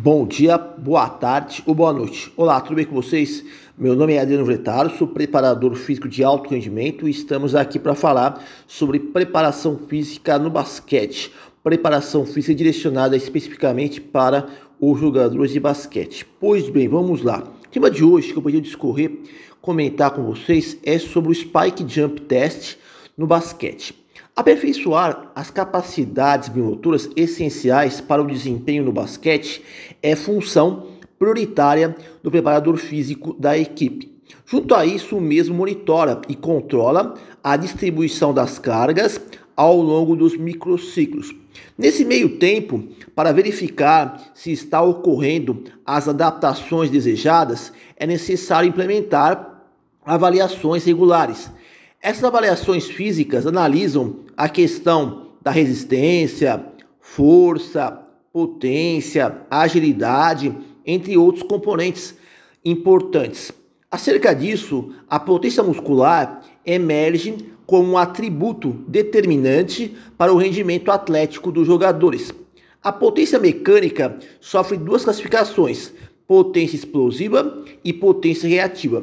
Bom dia, boa tarde ou boa noite. Olá, tudo bem com vocês? Meu nome é Adriano Vretaro, sou preparador físico de alto rendimento e estamos aqui para falar sobre preparação física no basquete. Preparação física direcionada especificamente para os jogadores de basquete. Pois bem, vamos lá. O tema de hoje que eu podia discorrer, comentar com vocês é sobre o Spike Jump Test no basquete. Aperfeiçoar as capacidades biomotoras essenciais para o desempenho no basquete é função prioritária do preparador físico da equipe. Junto a isso, mesmo monitora e controla a distribuição das cargas ao longo dos microciclos. Nesse meio tempo, para verificar se está ocorrendo as adaptações desejadas, é necessário implementar avaliações regulares essas avaliações físicas analisam a questão da resistência, força, potência, agilidade, entre outros componentes importantes. Acerca disso, a potência muscular emerge como um atributo determinante para o rendimento atlético dos jogadores. A potência mecânica sofre duas classificações: potência explosiva e potência reativa.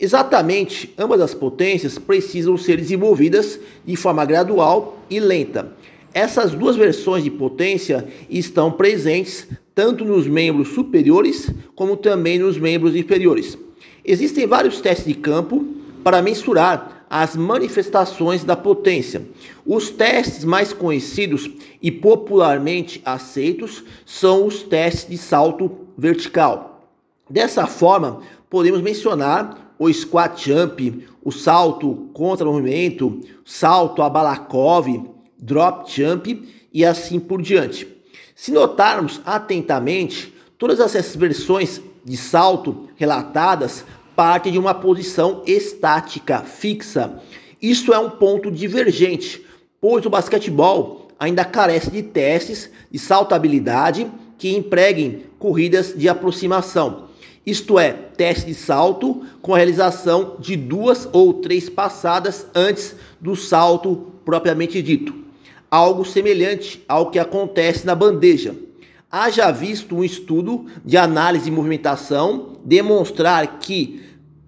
Exatamente, ambas as potências precisam ser desenvolvidas de forma gradual e lenta. Essas duas versões de potência estão presentes tanto nos membros superiores como também nos membros inferiores. Existem vários testes de campo para mensurar as manifestações da potência. Os testes mais conhecidos e popularmente aceitos são os testes de salto vertical. Dessa forma, podemos mencionar o squat jump, o salto contra movimento, salto a Balakov, drop jump e assim por diante. Se notarmos atentamente, todas essas versões de salto relatadas partem de uma posição estática fixa. Isso é um ponto divergente, pois o basquetebol ainda carece de testes de saltabilidade que empreguem corridas de aproximação isto é, teste de salto com a realização de duas ou três passadas antes do salto propriamente dito. Algo semelhante ao que acontece na bandeja. Haja visto um estudo de análise de movimentação demonstrar que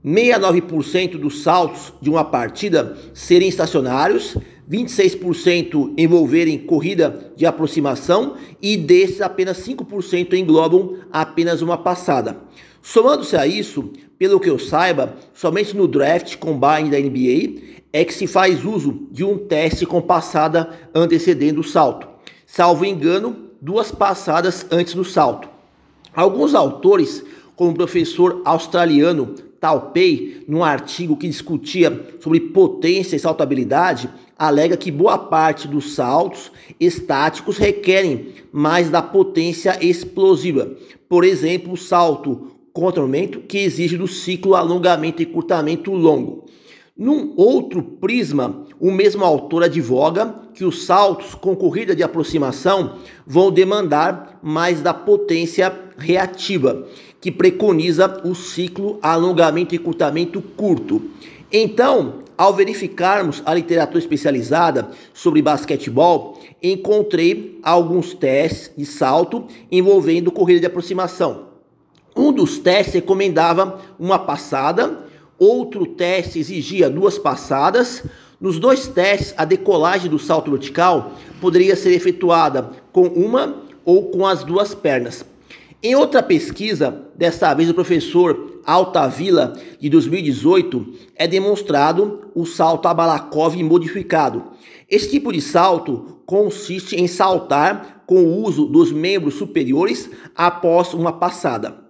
69% dos saltos de uma partida serem estacionários, 26% envolverem corrida de aproximação e desses apenas 5% englobam apenas uma passada. Somando-se a isso, pelo que eu saiba, somente no draft combine da NBA é que se faz uso de um teste com passada antecedendo o salto. Salvo engano, duas passadas antes do salto. Alguns autores, como o professor australiano Talpei, num artigo que discutia sobre potência e saltabilidade, alega que boa parte dos saltos estáticos requerem mais da potência explosiva. Por exemplo, o salto contra-aumento que exige do ciclo alongamento e curtamento longo. Num outro prisma, o mesmo autor advoga que os saltos com corrida de aproximação vão demandar mais da potência reativa, que preconiza o ciclo alongamento e curtamento curto. Então, ao verificarmos a literatura especializada sobre basquetebol, encontrei alguns testes de salto envolvendo corrida de aproximação. Um dos testes recomendava uma passada, outro teste exigia duas passadas. Nos dois testes, a decolagem do salto vertical poderia ser efetuada com uma ou com as duas pernas. Em outra pesquisa, desta vez do professor Altavila, de 2018, é demonstrado o salto a Balakov modificado. Esse tipo de salto consiste em saltar com o uso dos membros superiores após uma passada.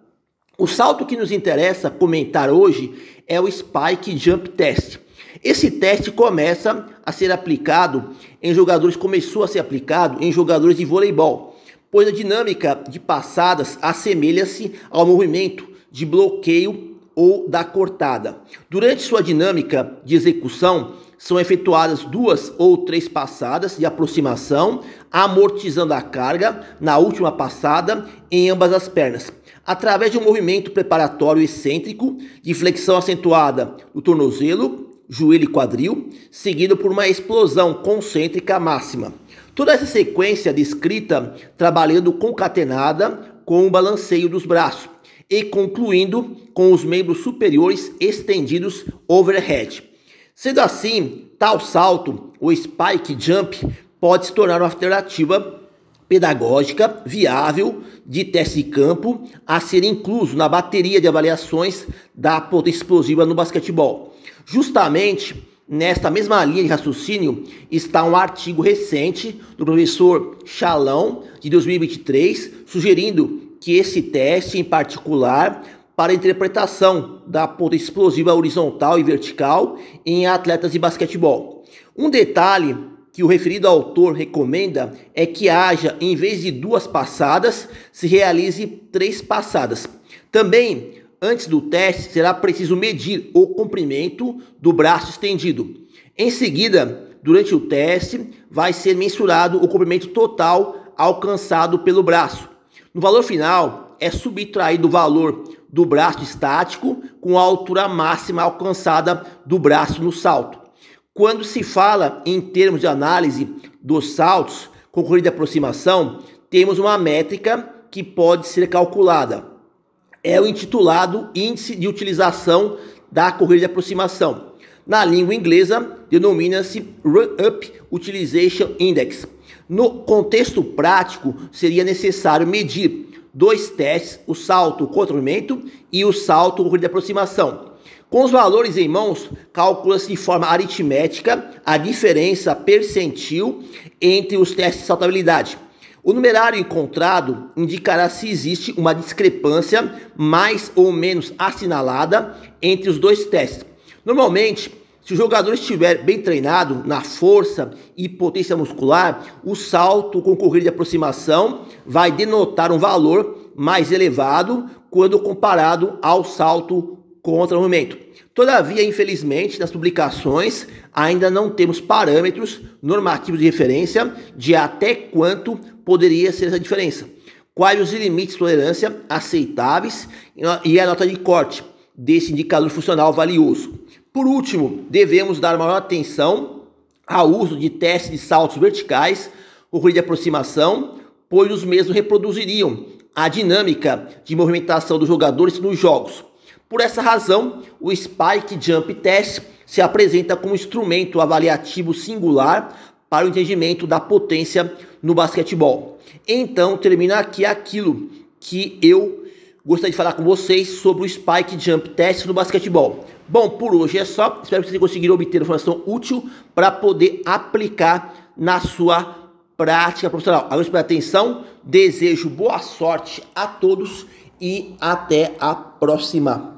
O salto que nos interessa comentar hoje é o Spike Jump Test. Esse teste começa a ser aplicado em jogadores, começou a ser aplicado em jogadores de voleibol, pois a dinâmica de passadas assemelha-se ao movimento de bloqueio ou da cortada. Durante sua dinâmica de execução, são efetuadas duas ou três passadas de aproximação, amortizando a carga na última passada em ambas as pernas através de um movimento preparatório excêntrico de flexão acentuada do tornozelo, joelho e quadril, seguido por uma explosão concêntrica máxima. Toda essa sequência descrita trabalhando concatenada com o balanceio dos braços e concluindo com os membros superiores estendidos overhead. Sendo assim, tal salto, o spike jump, pode se tornar uma alternativa pedagógica viável de teste de campo a ser incluso na bateria de avaliações da potência explosiva no basquetebol. Justamente nesta mesma linha de raciocínio está um artigo recente do professor Chalão de 2023 sugerindo que esse teste em particular para a interpretação da potência explosiva horizontal e vertical em atletas de basquetebol. Um detalhe que o referido autor recomenda é que haja, em vez de duas passadas, se realize três passadas. Também, antes do teste, será preciso medir o comprimento do braço estendido. Em seguida, durante o teste, vai ser mensurado o comprimento total alcançado pelo braço. No valor final, é subtraído o valor do braço estático com a altura máxima alcançada do braço no salto. Quando se fala em termos de análise dos saltos com corrida de aproximação, temos uma métrica que pode ser calculada. É o intitulado Índice de Utilização da Corrida de Aproximação. Na língua inglesa, denomina-se Run-Up Utilization Index. No contexto prático, seria necessário medir dois testes, o salto contra o movimento e o salto corrida de aproximação. Com os valores em mãos, calcula-se de forma aritmética a diferença percentil entre os testes de saltabilidade. O numerário encontrado indicará se existe uma discrepância mais ou menos assinalada entre os dois testes. Normalmente, se o jogador estiver bem treinado na força e potência muscular, o salto com corrida de aproximação vai denotar um valor mais elevado quando comparado ao salto contra o movimento. Todavia, infelizmente, nas publicações ainda não temos parâmetros normativos de referência de até quanto poderia ser essa diferença. Quais os limites de tolerância aceitáveis e a nota de corte desse indicador funcional valioso. Por último, devemos dar maior atenção ao uso de testes de saltos verticais ou de aproximação, pois os mesmos reproduziriam a dinâmica de movimentação dos jogadores nos jogos. Por essa razão, o Spike Jump Test se apresenta como instrumento avaliativo singular para o entendimento da potência no basquetebol. Então, termina aqui aquilo que eu gostaria de falar com vocês sobre o Spike Jump Test no basquetebol. Bom, por hoje é só. Espero que vocês conseguiram obter informação útil para poder aplicar na sua prática profissional. Agradeço pela atenção, desejo boa sorte a todos e até a próxima.